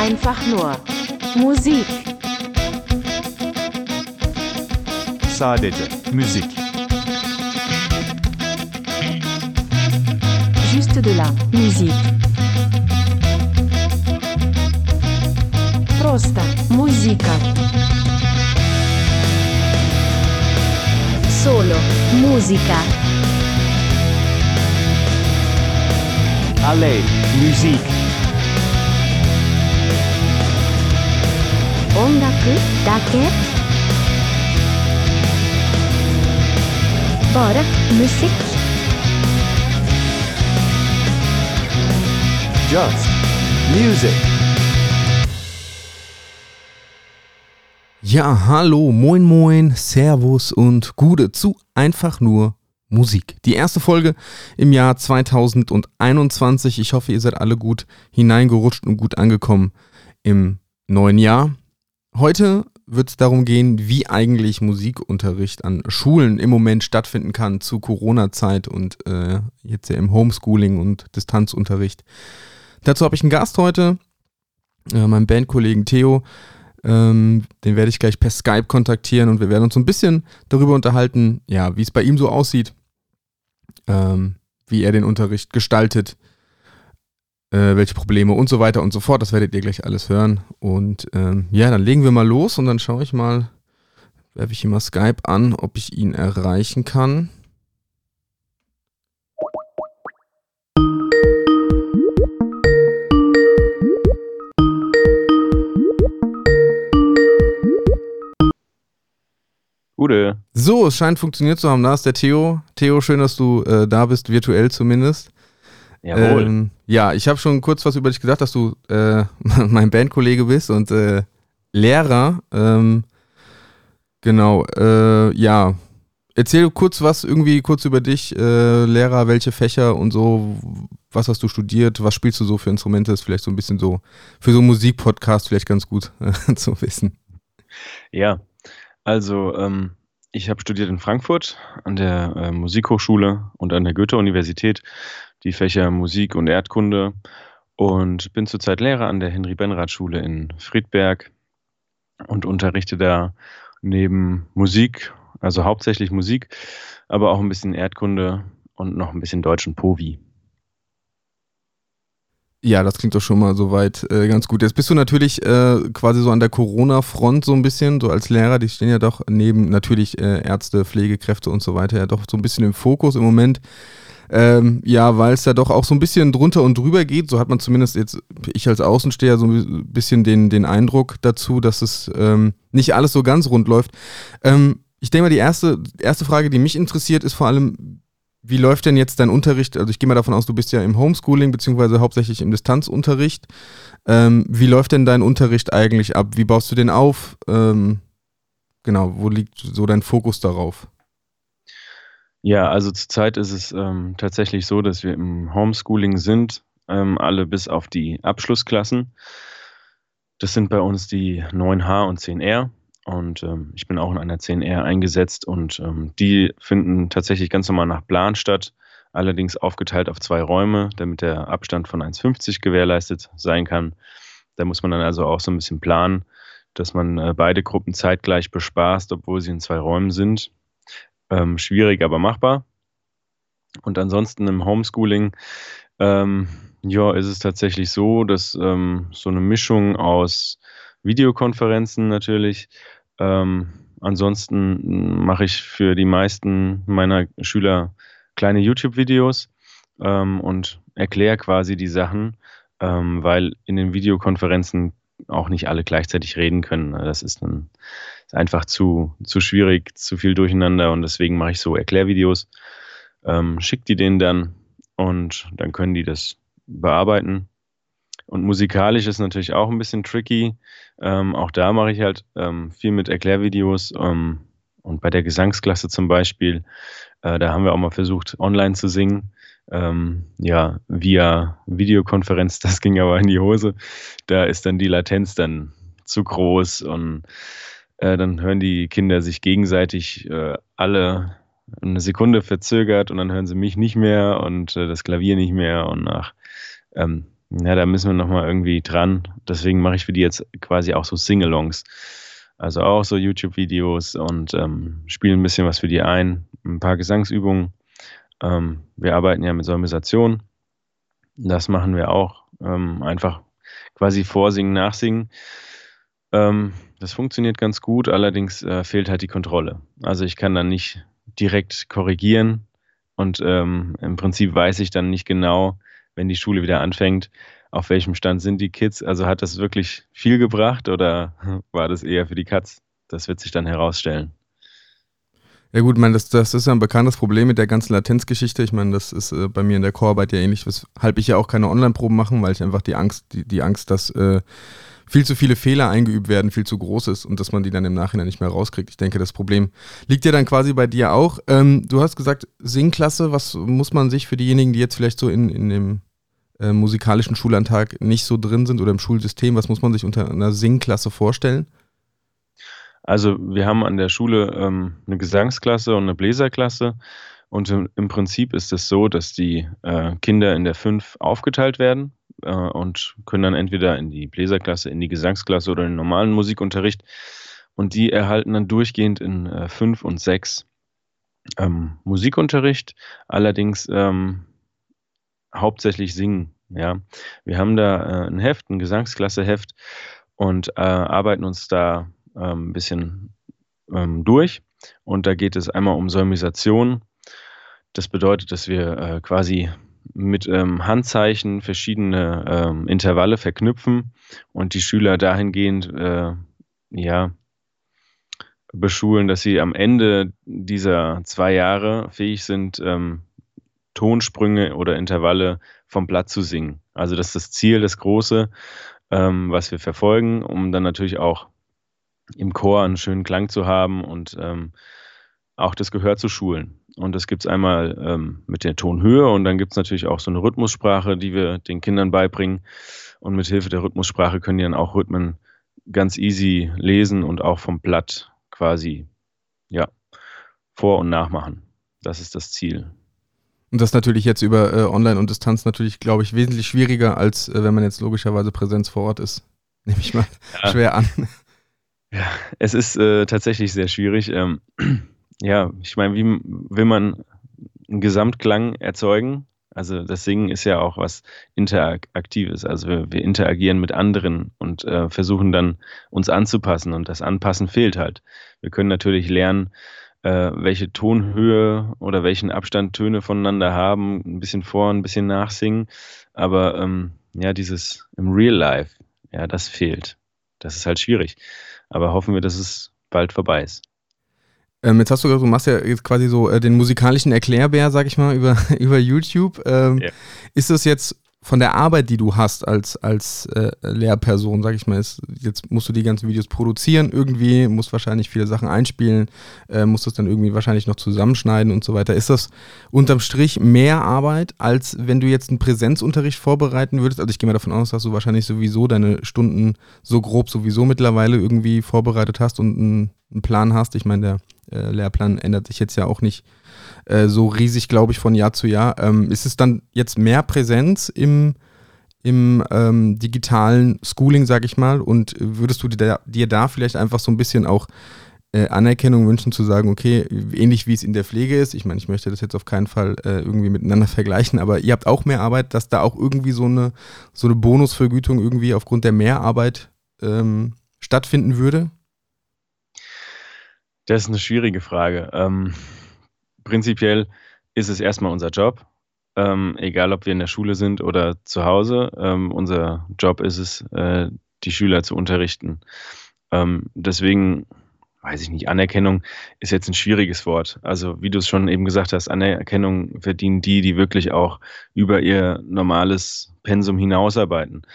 Einfach nur Musik. Sadece müzik. Juste de la musique. Prosta musica. Solo musica. Alleen muziek. 音楽だけ Bara musik. Just music. Ja, hallo, moin moin, Servus und Gude zu einfach nur Musik. Die erste Folge im Jahr 2021. Ich hoffe, ihr seid alle gut hineingerutscht und gut angekommen im neuen Jahr. Heute wird es darum gehen, wie eigentlich Musikunterricht an Schulen im Moment stattfinden kann zu Corona-Zeit und äh, jetzt ja im Homeschooling und Distanzunterricht. Dazu habe ich einen Gast heute, äh, meinen Bandkollegen Theo. Ähm, den werde ich gleich per Skype kontaktieren und wir werden uns so ein bisschen darüber unterhalten, ja, wie es bei ihm so aussieht, ähm, wie er den Unterricht gestaltet, äh, welche Probleme und so weiter und so fort. Das werdet ihr gleich alles hören. Und ähm, ja, dann legen wir mal los und dann schaue ich mal, werfe ich ihm mal Skype an, ob ich ihn erreichen kann. Gute. So, es scheint funktioniert zu haben. Da ist der Theo. Theo, schön, dass du äh, da bist, virtuell zumindest. Jawohl. Ähm, ja, ich habe schon kurz was über dich gesagt, dass du äh, mein Bandkollege bist und äh, Lehrer. Ähm, genau, äh, ja. Erzähl kurz was, irgendwie kurz über dich, äh, Lehrer, welche Fächer und so, was hast du studiert, was spielst du so für Instrumente, ist vielleicht so ein bisschen so, für so einen Musikpodcast vielleicht ganz gut zu wissen. Ja, also ähm, ich habe studiert in Frankfurt an der äh, Musikhochschule und an der Goethe-Universität die Fächer Musik und Erdkunde und bin zurzeit Lehrer an der Henry-Benrath-Schule in Friedberg und unterrichte da neben Musik, also hauptsächlich Musik, aber auch ein bisschen Erdkunde und noch ein bisschen Deutsch und Povi. Ja, das klingt doch schon mal soweit äh, ganz gut. Jetzt bist du natürlich äh, quasi so an der Corona-Front so ein bisschen, so als Lehrer, die stehen ja doch neben natürlich äh, Ärzte, Pflegekräfte und so weiter ja doch so ein bisschen im Fokus im Moment. Ähm, ja, weil es ja doch auch so ein bisschen drunter und drüber geht. So hat man zumindest jetzt, ich als Außensteher, so ein bisschen den, den Eindruck dazu, dass es ähm, nicht alles so ganz rund läuft. Ähm, ich denke mal, die erste, erste Frage, die mich interessiert, ist vor allem, wie läuft denn jetzt dein Unterricht? Also ich gehe mal davon aus, du bist ja im Homeschooling beziehungsweise hauptsächlich im Distanzunterricht. Ähm, wie läuft denn dein Unterricht eigentlich ab? Wie baust du den auf? Ähm, genau, wo liegt so dein Fokus darauf? Ja, also zurzeit ist es ähm, tatsächlich so, dass wir im Homeschooling sind, ähm, alle bis auf die Abschlussklassen. Das sind bei uns die 9H und 10R und ähm, ich bin auch in einer 10R eingesetzt und ähm, die finden tatsächlich ganz normal nach Plan statt, allerdings aufgeteilt auf zwei Räume, damit der Abstand von 1,50 gewährleistet sein kann. Da muss man dann also auch so ein bisschen planen, dass man äh, beide Gruppen zeitgleich bespaßt, obwohl sie in zwei Räumen sind. Ähm, schwierig, aber machbar. Und ansonsten im Homeschooling, ähm, ja, ist es tatsächlich so, dass ähm, so eine Mischung aus Videokonferenzen natürlich. Ähm, ansonsten mache ich für die meisten meiner Schüler kleine YouTube-Videos ähm, und erkläre quasi die Sachen, ähm, weil in den Videokonferenzen auch nicht alle gleichzeitig reden können. Das ist dann ist einfach zu, zu schwierig, zu viel durcheinander und deswegen mache ich so Erklärvideos, ähm, schicke die denen dann und dann können die das bearbeiten. Und musikalisch ist natürlich auch ein bisschen tricky. Ähm, auch da mache ich halt ähm, viel mit Erklärvideos. Ähm, und bei der Gesangsklasse zum Beispiel, äh, da haben wir auch mal versucht, online zu singen. Ähm, ja, via Videokonferenz, das ging aber in die Hose. Da ist dann die Latenz dann zu groß und äh, dann hören die Kinder sich gegenseitig äh, alle eine Sekunde verzögert und dann hören sie mich nicht mehr und äh, das Klavier nicht mehr und nach ähm, ja, da müssen wir nochmal irgendwie dran. Deswegen mache ich für die jetzt quasi auch so Singalongs. Also auch so YouTube-Videos und ähm, spiele ein bisschen was für die ein, ein paar Gesangsübungen. Ähm, wir arbeiten ja mit Solmisation. Das machen wir auch. Ähm, einfach quasi vorsingen, nachsingen. Ähm, das funktioniert ganz gut, allerdings äh, fehlt halt die Kontrolle. Also ich kann dann nicht direkt korrigieren und ähm, im Prinzip weiß ich dann nicht genau, wenn die Schule wieder anfängt, auf welchem Stand sind die Kids? Also hat das wirklich viel gebracht oder war das eher für die Katz? Das wird sich dann herausstellen. Ja gut, ich meine, das, das ist ja ein bekanntes Problem mit der ganzen Latenzgeschichte. Ich meine, das ist äh, bei mir in der Chorarbeit ja ähnlich, weshalb ich ja auch keine Online-Proben machen, weil ich einfach die Angst, die, die Angst, dass äh, viel zu viele Fehler eingeübt werden, viel zu groß ist und dass man die dann im Nachhinein nicht mehr rauskriegt. Ich denke, das Problem liegt ja dann quasi bei dir auch. Ähm, du hast gesagt, Singklasse, was muss man sich für diejenigen, die jetzt vielleicht so in, in dem äh, musikalischen Schulantag nicht so drin sind oder im Schulsystem, was muss man sich unter einer Singklasse vorstellen? Also wir haben an der Schule ähm, eine Gesangsklasse und eine Bläserklasse. Und im, Prinzip ist es so, dass die äh, Kinder in der 5 aufgeteilt werden äh, und können dann entweder in die Bläserklasse, in die Gesangsklasse oder in den normalen Musikunterricht. Und die erhalten dann durchgehend in 5 äh, und 6 ähm, Musikunterricht. Allerdings ähm, hauptsächlich singen. Ja, wir haben da äh, ein Heft, ein Gesangsklasse-Heft und äh, arbeiten uns da ein bisschen ähm, durch. Und da geht es einmal um Solmisation. Das bedeutet, dass wir äh, quasi mit ähm, Handzeichen verschiedene ähm, Intervalle verknüpfen und die Schüler dahingehend äh, ja, beschulen, dass sie am Ende dieser zwei Jahre fähig sind, ähm, Tonsprünge oder Intervalle vom Blatt zu singen. Also das ist das Ziel, das Große, ähm, was wir verfolgen, um dann natürlich auch im Chor einen schönen Klang zu haben und ähm, auch das Gehör zu schulen. Und das gibt es einmal ähm, mit der Tonhöhe und dann gibt es natürlich auch so eine Rhythmussprache, die wir den Kindern beibringen. Und mit Hilfe der Rhythmussprache können die dann auch Rhythmen ganz easy lesen und auch vom Blatt quasi ja, vor- und nachmachen. Das ist das Ziel. Und das natürlich jetzt über äh, Online und Distanz natürlich, glaube ich, wesentlich schwieriger, als äh, wenn man jetzt logischerweise Präsenz vor Ort ist. Nehme ich mal ja. schwer an. Ja, es ist äh, tatsächlich sehr schwierig. Ähm, ja, ich meine, wie will man einen Gesamtklang erzeugen? Also das Singen ist ja auch was Interaktives. Also wir, wir interagieren mit anderen und äh, versuchen dann uns anzupassen und das Anpassen fehlt halt. Wir können natürlich lernen, äh, welche Tonhöhe oder welchen Abstand Töne voneinander haben, ein bisschen vor, ein bisschen nachsingen. Aber ähm, ja, dieses im Real Life, ja, das fehlt. Das ist halt schwierig. Aber hoffen wir, dass es bald vorbei ist. Ähm, jetzt hast du gesagt, du machst ja jetzt quasi so äh, den musikalischen Erklärbär, sag ich mal, über, über YouTube. Ähm, ja. Ist das jetzt von der Arbeit, die du hast als, als äh, Lehrperson, sag ich mal, ist, jetzt musst du die ganzen Videos produzieren irgendwie, musst wahrscheinlich viele Sachen einspielen, äh, musst das dann irgendwie wahrscheinlich noch zusammenschneiden und so weiter. Ist das unterm Strich mehr Arbeit, als wenn du jetzt einen Präsenzunterricht vorbereiten würdest? Also ich gehe mal davon aus, dass du wahrscheinlich sowieso deine Stunden so grob sowieso mittlerweile irgendwie vorbereitet hast und einen, einen Plan hast. Ich meine, der äh, Lehrplan ändert sich jetzt ja auch nicht äh, so riesig, glaube ich, von Jahr zu Jahr. Ähm, ist es dann jetzt mehr Präsenz im, im ähm, digitalen Schooling, sage ich mal? Und würdest du dir da, dir da, vielleicht einfach so ein bisschen auch äh, Anerkennung wünschen, zu sagen, okay, ähnlich wie es in der Pflege ist, ich meine, ich möchte das jetzt auf keinen Fall äh, irgendwie miteinander vergleichen, aber ihr habt auch mehr Arbeit, dass da auch irgendwie so eine, so eine Bonusvergütung irgendwie aufgrund der Mehrarbeit ähm, stattfinden würde? Das ist eine schwierige Frage. Ähm, prinzipiell ist es erstmal unser Job, ähm, egal ob wir in der Schule sind oder zu Hause. Ähm, unser Job ist es, äh, die Schüler zu unterrichten. Ähm, deswegen weiß ich nicht, Anerkennung ist jetzt ein schwieriges Wort. Also wie du es schon eben gesagt hast, Anerkennung verdienen die, die wirklich auch über ihr normales Pensum hinausarbeiten.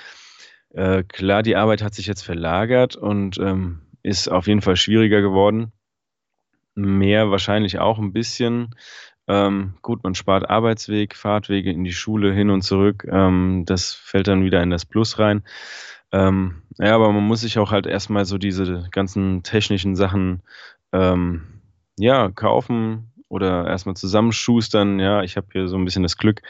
Äh, klar, die Arbeit hat sich jetzt verlagert und ähm, ist auf jeden Fall schwieriger geworden. Mehr wahrscheinlich auch ein bisschen. Ähm, gut, man spart Arbeitsweg, Fahrtwege in die Schule hin und zurück. Ähm, das fällt dann wieder in das Plus rein. Ähm, ja, aber man muss sich auch halt erstmal so diese ganzen technischen Sachen ähm, ja, kaufen oder erstmal zusammenschustern. Ja, ich habe hier so ein bisschen das Glück,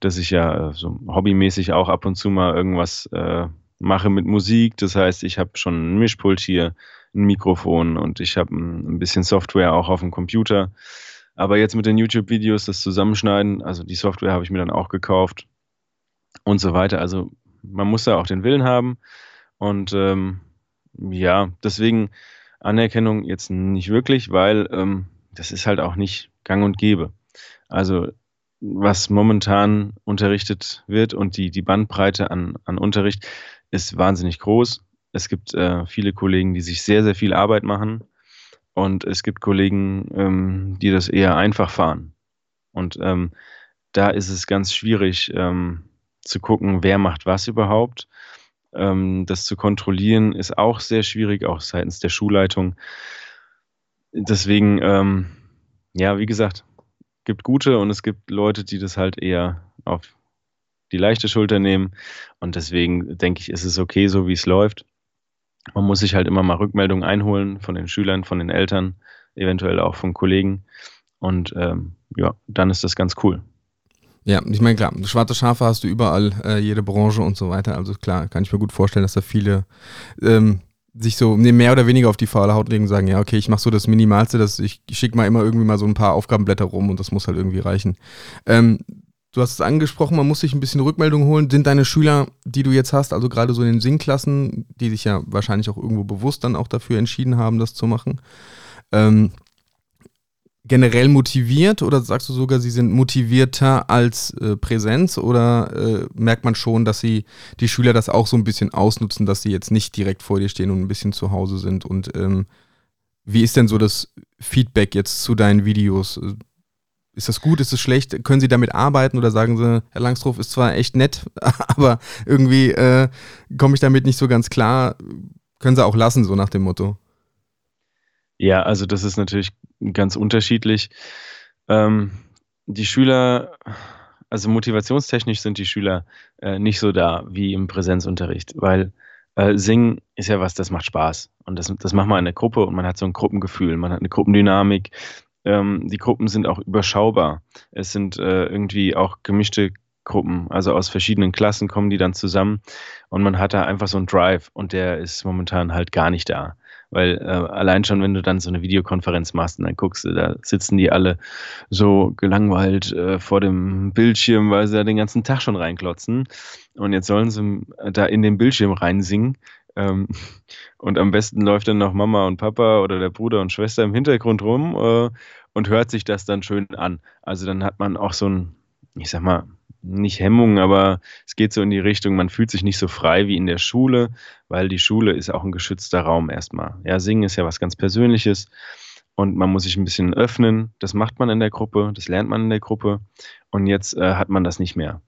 dass ich ja äh, so hobbymäßig auch ab und zu mal irgendwas äh, mache mit Musik. Das heißt, ich habe schon ein Mischpult hier, ein Mikrofon und ich habe ein bisschen Software auch auf dem Computer. Aber jetzt mit den YouTube-Videos, das Zusammenschneiden, also die Software habe ich mir dann auch gekauft und so weiter. Also man muss da auch den Willen haben. Und ähm, ja, deswegen Anerkennung jetzt nicht wirklich, weil ähm, das ist halt auch nicht gang und gäbe. Also was momentan unterrichtet wird und die, die Bandbreite an, an Unterricht ist wahnsinnig groß. Es gibt äh, viele Kollegen, die sich sehr, sehr viel Arbeit machen und es gibt Kollegen, ähm, die das eher einfach fahren. Und ähm, da ist es ganz schwierig ähm, zu gucken, wer macht was überhaupt. Ähm, das zu kontrollieren ist auch sehr schwierig, auch seitens der Schulleitung. Deswegen, ähm, ja, wie gesagt, gibt gute und es gibt Leute, die das halt eher auf die leichte Schulter nehmen. Und deswegen denke ich, ist es okay, so wie es läuft. Man muss sich halt immer mal Rückmeldungen einholen von den Schülern, von den Eltern, eventuell auch von Kollegen. Und ähm, ja, dann ist das ganz cool. Ja, ich meine, klar, schwarze Schafe hast du überall, äh, jede Branche und so weiter. Also klar, kann ich mir gut vorstellen, dass da viele ähm, sich so mehr oder weniger auf die faule Haut legen und sagen, ja, okay, ich mache so das Minimalste, dass ich, schicke mal immer irgendwie mal so ein paar Aufgabenblätter rum und das muss halt irgendwie reichen. Ähm, du hast es angesprochen, man muss sich ein bisschen Rückmeldung holen. Sind deine Schüler, die du jetzt hast, also gerade so in den Singklassen, die sich ja wahrscheinlich auch irgendwo bewusst dann auch dafür entschieden haben, das zu machen, ähm, generell motiviert oder sagst du sogar, sie sind motivierter als äh, Präsenz oder äh, merkt man schon, dass sie die Schüler das auch so ein bisschen ausnutzen, dass sie jetzt nicht direkt vor dir stehen und ein bisschen zu Hause sind? Und ähm, wie ist denn so das Feedback jetzt zu deinen Videos? Ist das gut, ist das schlecht? Können Sie damit arbeiten oder sagen Sie, Herr Langstroff ist zwar echt nett, aber irgendwie äh, komme ich damit nicht so ganz klar? Können Sie auch lassen, so nach dem Motto? Ja, also das ist natürlich ganz unterschiedlich. Ähm, die Schüler, also motivationstechnisch sind die Schüler äh, nicht so da wie im Präsenzunterricht, weil äh, Singen ist ja was, das macht Spaß. Und das, das macht man in der Gruppe und man hat so ein Gruppengefühl, man hat eine Gruppendynamik. Ähm, die Gruppen sind auch überschaubar. Es sind äh, irgendwie auch gemischte Gruppen, also aus verschiedenen Klassen kommen die dann zusammen und man hat da einfach so einen Drive und der ist momentan halt gar nicht da. Weil äh, allein schon, wenn du dann so eine Videokonferenz machst und dann guckst da sitzen die alle so gelangweilt äh, vor dem Bildschirm, weil sie da den ganzen Tag schon reinklotzen. Und jetzt sollen sie äh, da in den Bildschirm reinsingen. Ähm, und am besten läuft dann noch Mama und Papa oder der Bruder und Schwester im Hintergrund rum äh, und hört sich das dann schön an. Also dann hat man auch so ein, ich sag mal, nicht Hemmung, aber es geht so in die Richtung, man fühlt sich nicht so frei wie in der Schule, weil die Schule ist auch ein geschützter Raum erstmal. Ja, Singen ist ja was ganz Persönliches und man muss sich ein bisschen öffnen. Das macht man in der Gruppe, das lernt man in der Gruppe und jetzt äh, hat man das nicht mehr,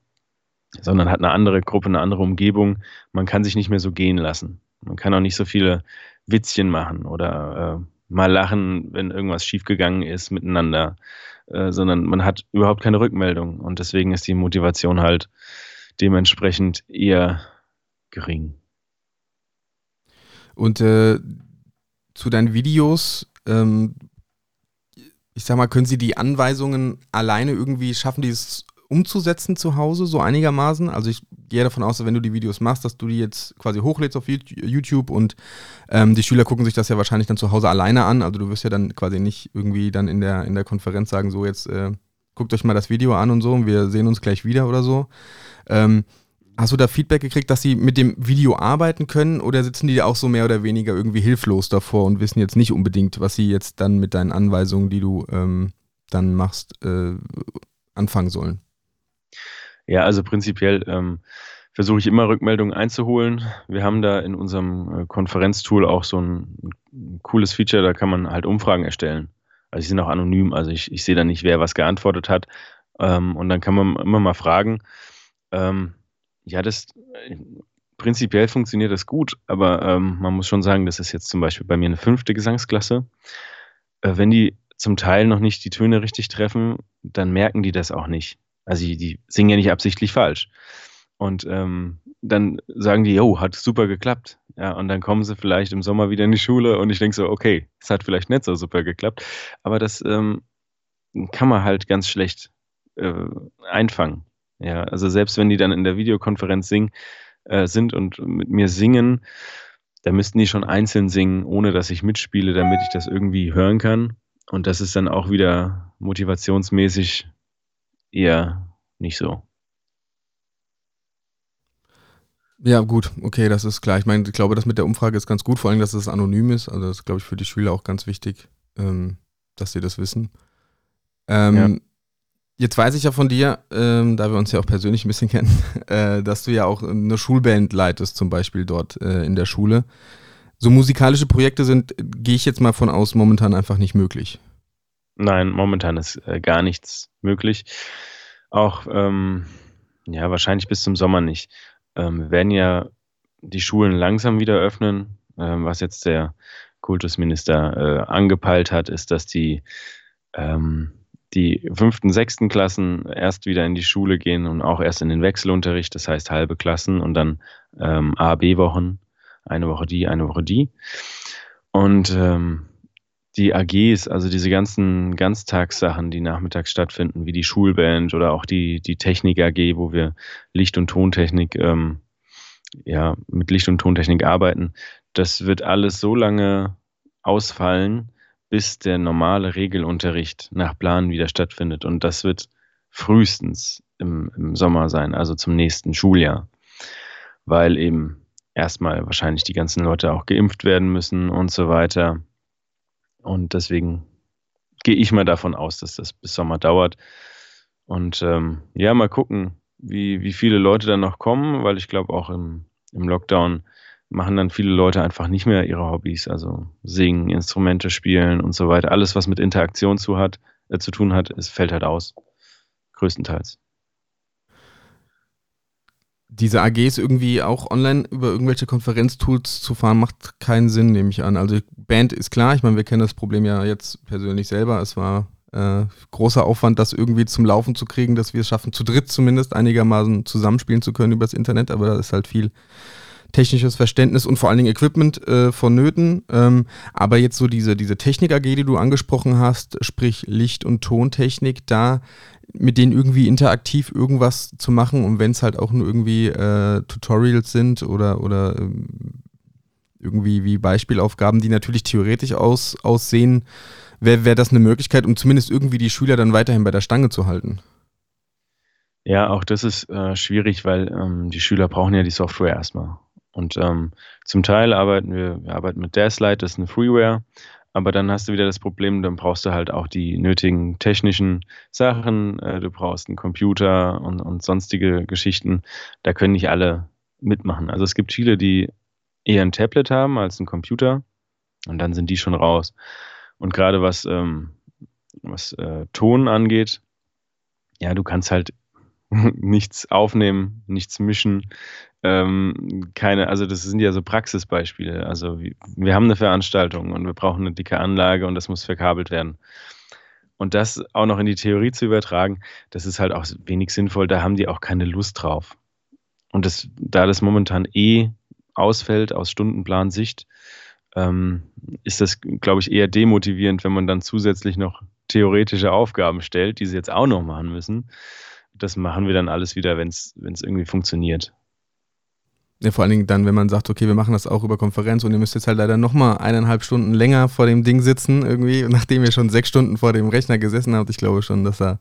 sondern hat eine andere Gruppe, eine andere Umgebung. Man kann sich nicht mehr so gehen lassen. Man kann auch nicht so viele Witzchen machen oder äh, mal lachen, wenn irgendwas schiefgegangen ist miteinander. Äh, sondern man hat überhaupt keine Rückmeldung. Und deswegen ist die Motivation halt dementsprechend eher gering. Und äh, zu deinen Videos, ähm, ich sag mal, können Sie die Anweisungen alleine irgendwie schaffen, die es umzusetzen zu Hause, so einigermaßen. Also ich gehe davon aus, wenn du die Videos machst, dass du die jetzt quasi hochlädst auf YouTube und ähm, die Schüler gucken sich das ja wahrscheinlich dann zu Hause alleine an. Also du wirst ja dann quasi nicht irgendwie dann in der, in der Konferenz sagen, so jetzt äh, guckt euch mal das Video an und so und wir sehen uns gleich wieder oder so. Ähm, hast du da Feedback gekriegt, dass sie mit dem Video arbeiten können oder sitzen die auch so mehr oder weniger irgendwie hilflos davor und wissen jetzt nicht unbedingt, was sie jetzt dann mit deinen Anweisungen, die du ähm, dann machst, äh, anfangen sollen? Ja, also prinzipiell ähm, versuche ich immer Rückmeldungen einzuholen. Wir haben da in unserem äh, Konferenztool auch so ein, cooles Feature, da kann man halt Umfragen erstellen. Also sie sind auch anonym, also ich, ich sehe da nicht, wer was geantwortet hat. Ähm, und dann kann man immer mal fragen. Ähm, ja, das prinzipiell funktioniert das gut, aber ähm, man muss schon sagen, das ist jetzt zum Beispiel bei mir eine fünfte Gesangsklasse. Äh, wenn die zum Teil noch nicht die Töne richtig treffen, dann merken die das auch nicht. Also die, die singen ja nicht absichtlich falsch. Und ähm, dann sagen die, jo, hat super geklappt. Ja, und dann kommen sie vielleicht im Sommer wieder in die Schule und ich denke so, okay, es hat vielleicht nicht so super geklappt. Aber das ähm, kann man halt ganz schlecht äh, einfangen. Ja, also selbst wenn die dann in der Videokonferenz singen, äh, sind und mit mir singen, da müssten die schon einzeln singen, ohne dass ich mitspiele, damit ich das irgendwie hören kann. Und das ist dann auch wieder motivationsmäßig eher nicht so. Ja, gut, okay, das ist klar. Ich meine, ich glaube, das mit der Umfrage ist ganz gut, vor allem, dass es anonym ist. Also das ist, glaube ich, für die Schüler auch ganz wichtig, ähm, dass sie das wissen. Ähm, ja. Jetzt weiß ich ja von dir, ähm, da wir uns ja auch persönlich ein bisschen kennen, äh, dass du ja auch eine Schulband leitest, zum Beispiel dort äh, in der Schule. So musikalische Projekte sind, gehe ich jetzt mal von aus, momentan einfach nicht möglich. Nein, momentan ist äh, gar nichts möglich. Auch, ähm, ja, wahrscheinlich bis zum Sommer nicht. Ähm, wir werden ja die Schulen langsam wieder öffnen. Ähm, was jetzt der Kultusminister äh, angepeilt hat, ist, dass die ähm, die fünften, sechsten Klassen erst wieder in die Schule gehen und auch erst in den Wechselunterricht, das heißt halbe Klassen und dann ähm, A, B-Wochen, eine Woche die, eine Woche die. Und ähm, die AGs, also diese ganzen Ganztagssachen, die nachmittags stattfinden, wie die Schulband oder auch die, die Technik AG, wo wir Licht- und Tontechnik, ähm, ja, mit Licht- und Tontechnik arbeiten, das wird alles so lange ausfallen, bis der normale Regelunterricht nach Plan wieder stattfindet. Und das wird frühestens im, im Sommer sein, also zum nächsten Schuljahr, weil eben erstmal wahrscheinlich die ganzen Leute auch geimpft werden müssen und so weiter. Und deswegen gehe ich mal davon aus, dass das bis Sommer dauert. Und ähm, ja, mal gucken, wie, wie viele Leute dann noch kommen, weil ich glaube auch im, im Lockdown machen dann viele Leute einfach nicht mehr ihre Hobbys, also singen, Instrumente spielen und so weiter. Alles, was mit Interaktion zu, hat, äh, zu tun hat, es fällt halt aus. Größtenteils. Diese AGs irgendwie auch online über irgendwelche Konferenztools zu fahren, macht keinen Sinn, nehme ich an. Also Band ist klar, ich meine, wir kennen das Problem ja jetzt persönlich selber. Es war äh, großer Aufwand, das irgendwie zum Laufen zu kriegen, dass wir es schaffen, zu dritt zumindest einigermaßen zusammenspielen zu können übers Internet, aber da ist halt viel technisches Verständnis und vor allen Dingen Equipment äh, vonnöten. Ähm, aber jetzt so diese, diese Technik AG, die du angesprochen hast, sprich Licht- und Tontechnik, da mit denen irgendwie interaktiv irgendwas zu machen und wenn es halt auch nur irgendwie äh, Tutorials sind oder, oder ähm, irgendwie wie Beispielaufgaben, die natürlich theoretisch aus, aussehen, wäre wär das eine Möglichkeit, um zumindest irgendwie die Schüler dann weiterhin bei der Stange zu halten. Ja, auch das ist äh, schwierig, weil ähm, die Schüler brauchen ja die Software erstmal. Und ähm, zum Teil arbeiten wir, wir arbeiten mit Daslight, das ist eine Freeware, aber dann hast du wieder das Problem, dann brauchst du halt auch die nötigen technischen Sachen, äh, du brauchst einen Computer und, und sonstige Geschichten. Da können nicht alle mitmachen. Also es gibt viele, die eher ein Tablet haben als ein Computer und dann sind die schon raus. Und gerade was, ähm, was äh, Ton angeht, ja, du kannst halt nichts aufnehmen, nichts mischen, ähm, keine, also das sind ja so Praxisbeispiele. Also wir haben eine Veranstaltung und wir brauchen eine dicke Anlage und das muss verkabelt werden. Und das auch noch in die Theorie zu übertragen, das ist halt auch wenig sinnvoll, da haben die auch keine Lust drauf. Und das, da das momentan eh ausfällt aus Stundenplansicht, ähm, ist das, glaube ich, eher demotivierend, wenn man dann zusätzlich noch theoretische Aufgaben stellt, die sie jetzt auch noch machen müssen. Das machen wir dann alles wieder, wenn es irgendwie funktioniert. Ja, vor allen Dingen dann, wenn man sagt, okay, wir machen das auch über Konferenz und ihr müsst jetzt halt leider nochmal eineinhalb Stunden länger vor dem Ding sitzen, irgendwie, nachdem ihr schon sechs Stunden vor dem Rechner gesessen habt. Ich glaube schon, dass da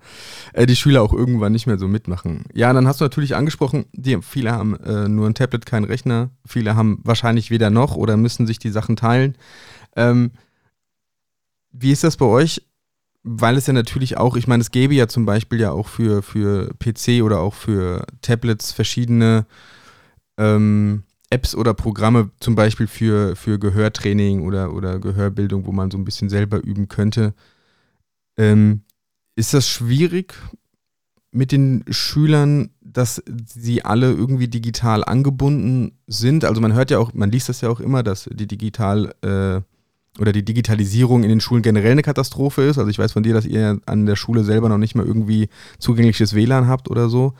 äh, die Schüler auch irgendwann nicht mehr so mitmachen. Ja, dann hast du natürlich angesprochen, die, viele haben äh, nur ein Tablet, kein Rechner. Viele haben wahrscheinlich weder noch oder müssen sich die Sachen teilen. Ähm, wie ist das bei euch? Weil es ja natürlich auch, ich meine, es gäbe ja zum Beispiel ja auch für, für PC oder auch für Tablets verschiedene ähm, Apps oder Programme zum Beispiel für, für Gehörtraining oder, oder Gehörbildung, wo man so ein bisschen selber üben könnte. Ähm, ist das schwierig mit den Schülern, dass sie alle irgendwie digital angebunden sind? Also man hört ja auch, man liest das ja auch immer, dass die digital äh, oder die Digitalisierung in den Schulen generell eine Katastrophe ist. Also ich weiß von dir, dass ihr an der Schule selber noch nicht mal irgendwie zugängliches WLAN habt oder so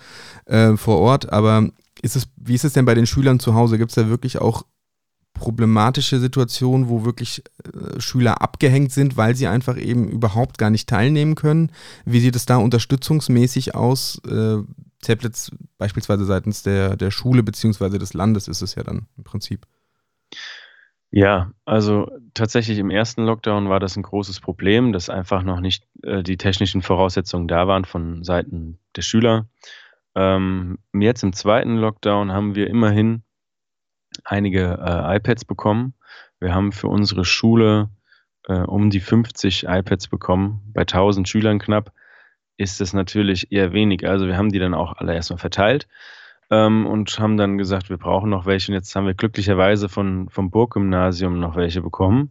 äh, vor Ort, aber ist es, wie ist es denn bei den Schülern zu Hause? Gibt es da wirklich auch problematische Situationen, wo wirklich äh, Schüler abgehängt sind, weil sie einfach eben überhaupt gar nicht teilnehmen können? Wie sieht es da unterstützungsmäßig aus? Äh, Tablets beispielsweise seitens der, der Schule beziehungsweise des Landes ist es ja dann im Prinzip. Ja, also tatsächlich im ersten Lockdown war das ein großes Problem, dass einfach noch nicht äh, die technischen Voraussetzungen da waren von Seiten der Schüler. Ähm, jetzt im zweiten Lockdown haben wir immerhin einige äh, iPads bekommen. Wir haben für unsere Schule äh, um die 50 iPads bekommen, bei 1000 Schülern knapp ist das natürlich eher wenig. Also wir haben die dann auch alle erstmal verteilt ähm, und haben dann gesagt, wir brauchen noch welche. Und jetzt haben wir glücklicherweise von, vom Burggymnasium noch welche bekommen,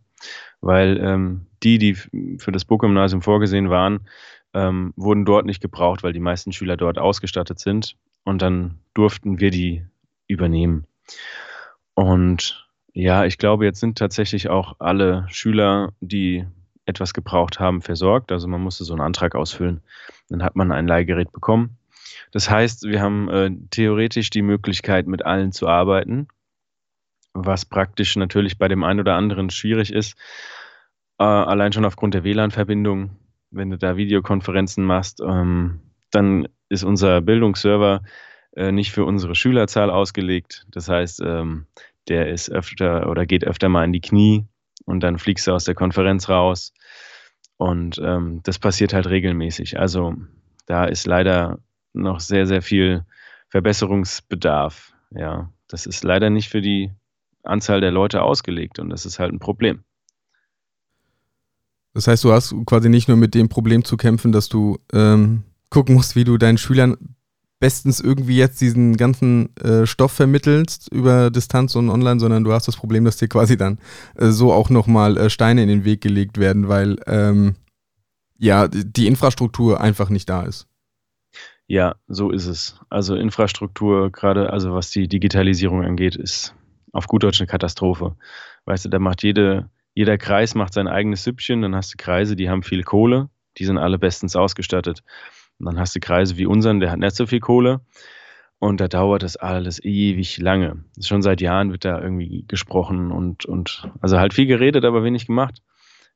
weil ähm, die, die für das Burggymnasium vorgesehen waren, ähm, wurden dort nicht gebraucht, weil die meisten Schüler dort ausgestattet sind. Und dann durften wir die übernehmen. Und ja, ich glaube, jetzt sind tatsächlich auch alle Schüler, die etwas gebraucht haben, versorgt. Also man musste so einen Antrag ausfüllen. Dann hat man ein Leihgerät bekommen. Das heißt, wir haben äh, theoretisch die Möglichkeit, mit allen zu arbeiten, was praktisch natürlich bei dem einen oder anderen schwierig ist. Äh, allein schon aufgrund der WLAN-Verbindung, wenn du da Videokonferenzen machst, ähm, dann ist unser Bildungsserver äh, nicht für unsere Schülerzahl ausgelegt. Das heißt, ähm, der ist öfter oder geht öfter mal in die Knie und dann fliegst du aus der Konferenz raus. Und ähm, das passiert halt regelmäßig. Also da ist leider noch sehr, sehr viel Verbesserungsbedarf. Ja, das ist leider nicht für die Anzahl der Leute ausgelegt und das ist halt ein Problem. Das heißt, du hast quasi nicht nur mit dem Problem zu kämpfen, dass du ähm, gucken musst, wie du deinen Schülern bestens irgendwie jetzt diesen ganzen äh, Stoff vermittelst über Distanz und online, sondern du hast das Problem, dass dir quasi dann äh, so auch nochmal äh, Steine in den Weg gelegt werden, weil ähm, ja die Infrastruktur einfach nicht da ist. Ja, so ist es. Also Infrastruktur, gerade also was die Digitalisierung angeht, ist auf gut Deutsch eine Katastrophe. Weißt du, da macht jede, jeder Kreis macht sein eigenes Süppchen, dann hast du Kreise, die haben viel Kohle, die sind alle bestens ausgestattet. Und dann hast du Kreise wie unseren, der hat nicht so viel Kohle. Und da dauert das alles ewig lange. Schon seit Jahren wird da irgendwie gesprochen und, und also halt viel geredet, aber wenig gemacht.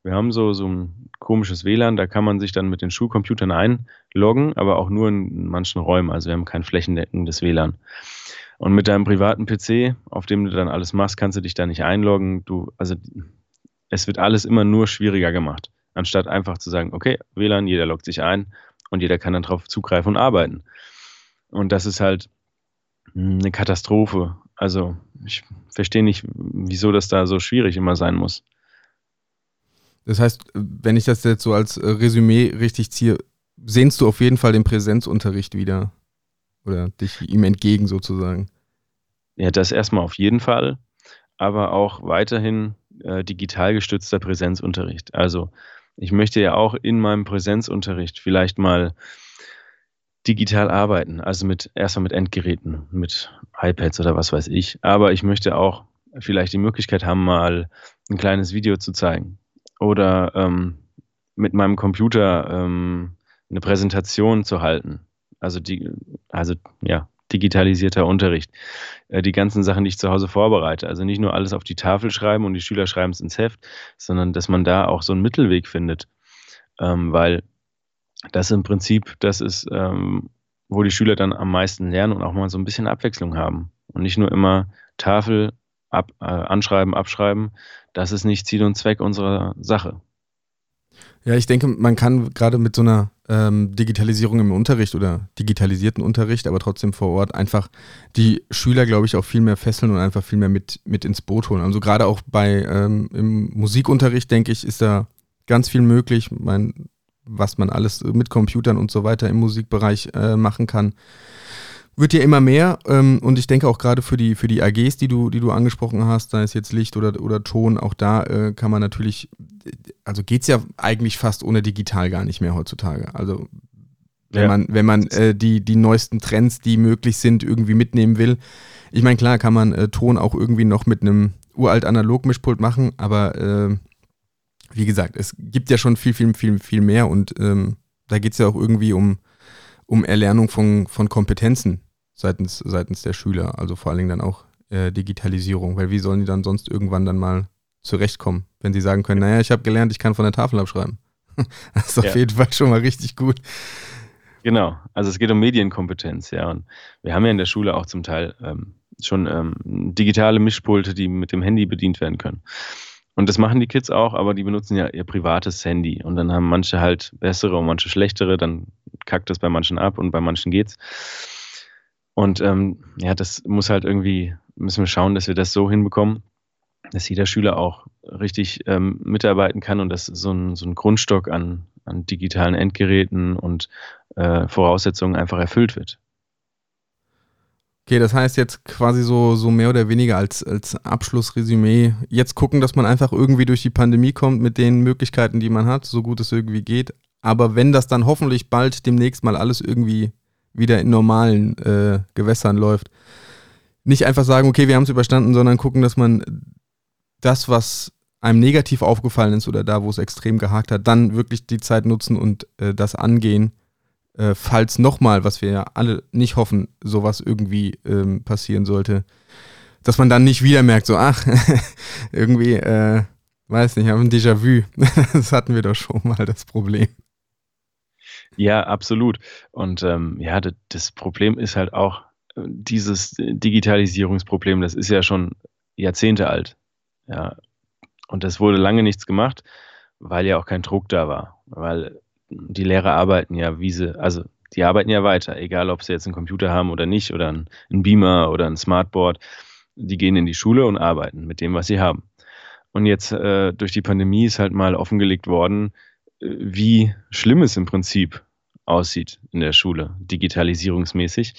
Wir haben so, so ein komisches WLAN, da kann man sich dann mit den Schulcomputern einloggen, aber auch nur in manchen Räumen. Also wir haben kein flächendeckendes WLAN. Und mit deinem privaten PC, auf dem du dann alles machst, kannst du dich da nicht einloggen. Du, also es wird alles immer nur schwieriger gemacht, anstatt einfach zu sagen, okay, WLAN, jeder loggt sich ein und jeder kann dann drauf zugreifen und arbeiten. Und das ist halt eine Katastrophe. Also ich verstehe nicht, wieso das da so schwierig immer sein muss. Das heißt, wenn ich das jetzt so als äh, Resümee richtig ziehe, sehnst du auf jeden Fall den Präsenzunterricht wieder oder dich ihm entgegen sozusagen? Ja, das erstmal auf jeden Fall, aber auch weiterhin äh, digital gestützter Präsenzunterricht. Also ich möchte ja auch in meinem Präsenzunterricht vielleicht mal digital arbeiten, also mit erstmal mit Endgeräten, mit iPads oder was weiß ich. Aber ich möchte auch vielleicht die Möglichkeit haben, mal ein kleines Video zu zeigen oder ähm, mit meinem Computer ähm, eine Präsentation zu halten. Also die, also ja, digitalisierter Unterricht. Äh, die ganzen Sachen, die ich zu Hause vorbereite. Also nicht nur alles auf die Tafel schreiben und die Schüler schreiben es ins Heft, sondern dass man da auch so einen Mittelweg findet. Ähm, weil das im Prinzip, das ist, ähm, wo die Schüler dann am meisten lernen und auch mal so ein bisschen Abwechslung haben. Und nicht nur immer Tafel ab, äh, anschreiben, abschreiben. Das ist nicht Ziel und Zweck unserer Sache. Ja, ich denke, man kann gerade mit so einer ähm, Digitalisierung im Unterricht oder digitalisierten Unterricht, aber trotzdem vor Ort einfach die Schüler, glaube ich, auch viel mehr fesseln und einfach viel mehr mit, mit ins Boot holen. Also gerade auch bei ähm, im Musikunterricht, denke ich, ist da ganz viel möglich, mein, was man alles mit Computern und so weiter im Musikbereich äh, machen kann wird ja immer mehr ähm, und ich denke auch gerade für die, für die AGs, die du, die du angesprochen hast, sei es jetzt Licht oder, oder Ton, auch da äh, kann man natürlich, also geht es ja eigentlich fast ohne digital gar nicht mehr heutzutage. Also wenn ja. man, wenn man äh, die, die neuesten Trends, die möglich sind, irgendwie mitnehmen will. Ich meine, klar kann man äh, Ton auch irgendwie noch mit einem uralt Analog-Mischpult machen, aber äh, wie gesagt, es gibt ja schon viel, viel, viel, viel mehr und ähm, da geht es ja auch irgendwie um um Erlernung von, von Kompetenzen seitens, seitens der Schüler, also vor allen Dingen dann auch äh, Digitalisierung, weil wie sollen die dann sonst irgendwann dann mal zurechtkommen, wenn sie sagen können, naja, ich habe gelernt, ich kann von der Tafel abschreiben. das ist auf Ja. jeden Fall schon mal richtig gut. Genau, also es geht um Medienkompetenz, ja. Und wir haben ja in der Schule auch zum Teil ähm, schon ähm, digitale Mischpulte, die mit dem Handy bedient werden können. Und das machen die Kids auch, aber die benutzen ja ihr privates Handy. Und dann haben manche halt bessere und manche schlechtere, dann kackt das bei manchen ab und bei manchen geht's. Und ähm, ja, das muss halt irgendwie, müssen wir schauen, dass wir das so hinbekommen, dass jeder Schüler auch richtig ähm, mitarbeiten kann und dass so ein, so ein Grundstock an, an digitalen Endgeräten und äh, Voraussetzungen einfach erfüllt wird. Okay, das heißt jetzt quasi so, so mehr oder weniger als, als Abschlussresümee. Jetzt gucken, dass man einfach irgendwie durch die Pandemie kommt mit den Möglichkeiten, die man hat, so gut es irgendwie geht. Aber wenn das dann hoffentlich bald demnächst mal alles irgendwie wieder in normalen äh, Gewässern läuft, nicht einfach sagen, okay, wir haben es überstanden, sondern gucken, dass man das, was einem negativ aufgefallen ist oder da, wo es extrem gehakt hat, dann wirklich die Zeit nutzen und äh, das angehen äh, falls nochmal, was wir ja alle nicht hoffen, sowas irgendwie ähm, passieren sollte, dass man dann nicht wieder merkt, so, ach, irgendwie, äh, weiß nicht, haben ein Déjà-vu. das hatten wir doch schon mal, das Problem. Ja, absolut. Und ähm, ja, das, das Problem ist halt auch äh, dieses Digitalisierungsproblem, das ist ja schon Jahrzehnte alt. Ja. Und das wurde lange nichts gemacht, weil ja auch kein Druck da war. Weil die Lehrer arbeiten ja, wie sie, also die arbeiten ja weiter, egal ob sie jetzt einen Computer haben oder nicht, oder einen, Beamer oder ein Smartboard. Die gehen in die Schule und arbeiten mit dem, was sie haben. Und jetzt äh, durch die Pandemie ist halt mal offengelegt worden, wie schlimm es im Prinzip aussieht in der Schule, digitalisierungsmäßig.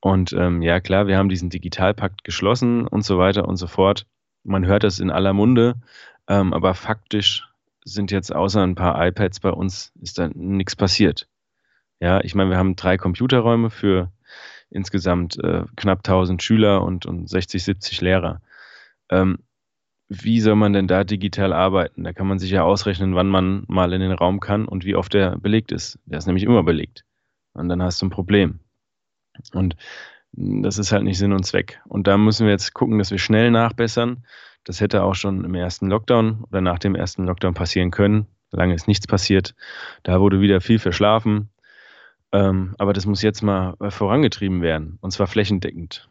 Und ähm, ja, klar, wir haben diesen Digitalpakt geschlossen und so weiter und so fort. Man hört das in aller Munde, ähm, aber faktisch sind jetzt außer ein paar iPads bei uns ist da nichts passiert. Ja, ich meine, wir haben drei Computerräume für insgesamt äh, knapp 1000 Schüler und, und 60, 70 Lehrer. Ähm, wie soll man denn da digital arbeiten? Da kann man sich ja ausrechnen, wann man mal in den Raum kann und wie oft der belegt ist. Der ist nämlich immer belegt. Und dann hast du ein Problem. Und das ist halt nicht Sinn und Zweck. Und da müssen wir jetzt gucken, dass wir schnell nachbessern. Das hätte auch schon im ersten Lockdown oder nach dem ersten Lockdown passieren können. Lange ist nichts passiert. Da wurde wieder viel verschlafen. Ähm, aber das muss jetzt mal äh, vorangetrieben werden. Und zwar flächendeckend.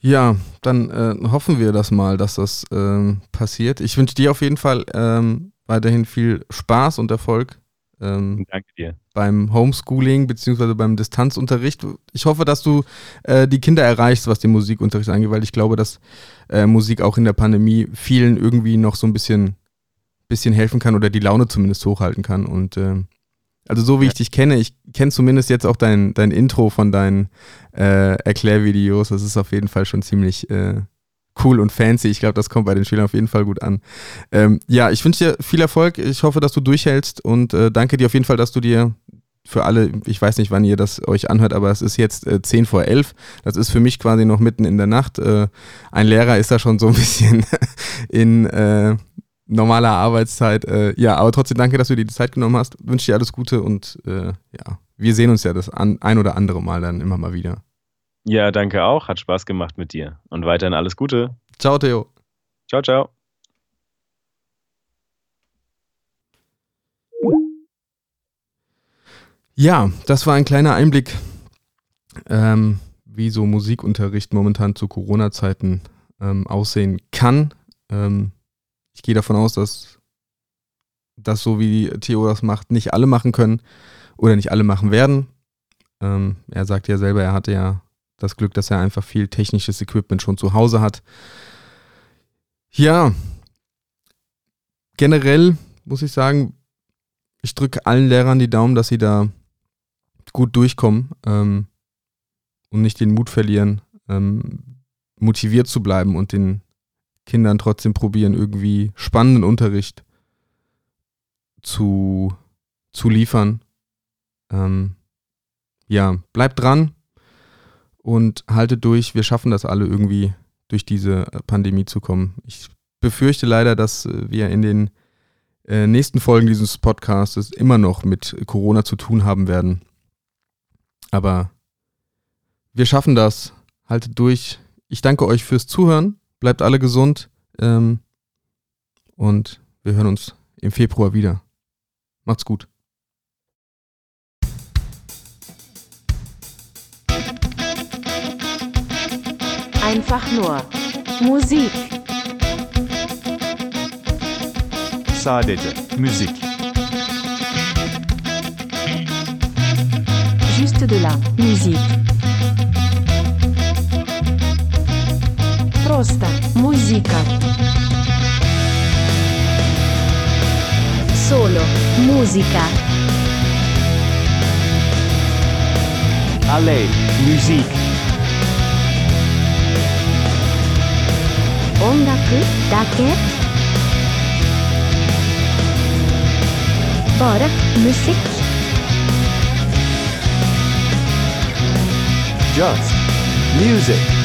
Ja, dann äh, hoffen wir das mal, dass das ähm, passiert. Ich wünsche dir auf jeden Fall ähm, weiterhin viel Spaß und Erfolg ähm, Danke dir. beim Homeschooling beziehungsweise beim Distanzunterricht. Ich hoffe, dass du äh, die Kinder erreichst, was den Musikunterricht angeht, weil ich glaube, dass äh, Musik auch in der Pandemie vielen irgendwie noch so ein bisschen, bisschen helfen kann oder die Laune zumindest hochhalten kann. Und äh, also so wie ich dich kenne, ich kenne zumindest jetzt auch dein, dein Intro von deinen äh, Erklärvideos. Das ist auf jeden Fall schon ziemlich äh, cool und fancy. Ich glaube, das kommt bei den Schülern auf jeden Fall gut an. Ähm, ja, ich wünsche dir viel Erfolg. Ich hoffe, dass du durchhältst und äh, danke dir auf jeden Fall, dass du dir für alle, ich weiß nicht, wann ihr das euch anhört, aber es ist jetzt äh, 10 vor 11. Das ist für mich quasi noch mitten in der Nacht. Äh, ein Lehrer ist da schon so ein bisschen in äh, normaler Arbeitszeit. Äh, ja, aber trotzdem danke, dass du dir die Zeit genommen hast. Wünsche dir alles Gute und äh, ja, wir sehen uns ja das an, ein oder andere Mal dann immer mal wieder. Ja, danke auch. Hat Spaß gemacht mit dir. Und weiterhin alles Gute. Ciao, Theo. Ciao, ciao. Ja, das war ein kleiner Einblick, ähm, wie so Musikunterricht momentan zu Corona-Zeiten ähm, aussehen kann. Ähm, ich gehe davon aus, dass das so wie Theo das macht, nicht alle machen können oder nicht alle machen werden. Ähm, er sagt ja selber, er hatte ja das Glück, dass er einfach viel technisches Equipment schon zu Hause hat. Ja, generell muss ich sagen, ich drücke allen Lehrern die Daumen, dass sie da gut durchkommen ähm, und nicht den Mut verlieren, ähm, motiviert zu bleiben und den Kindern trotzdem probieren, irgendwie spannenden Unterricht zu, zu liefern. Ähm, ja, bleibt dran und haltet durch. Wir schaffen das alle irgendwie durch diese Pandemie zu kommen. Ich befürchte leider, dass wir in den äh, nächsten Folgen dieses Podcasts immer noch mit Corona zu tun haben werden. Aber wir schaffen das. haltet durch. Ich danke euch fürs Zuhören. Bleibt alle gesund. Ähm, und wir hören uns im Februar wieder. Macht's gut. Einfach nur Musik. Sadece müzik. Juste de la musique. Costa, música. Solo, música. Allee, muziek. 音楽だけ borac musikk. Just music.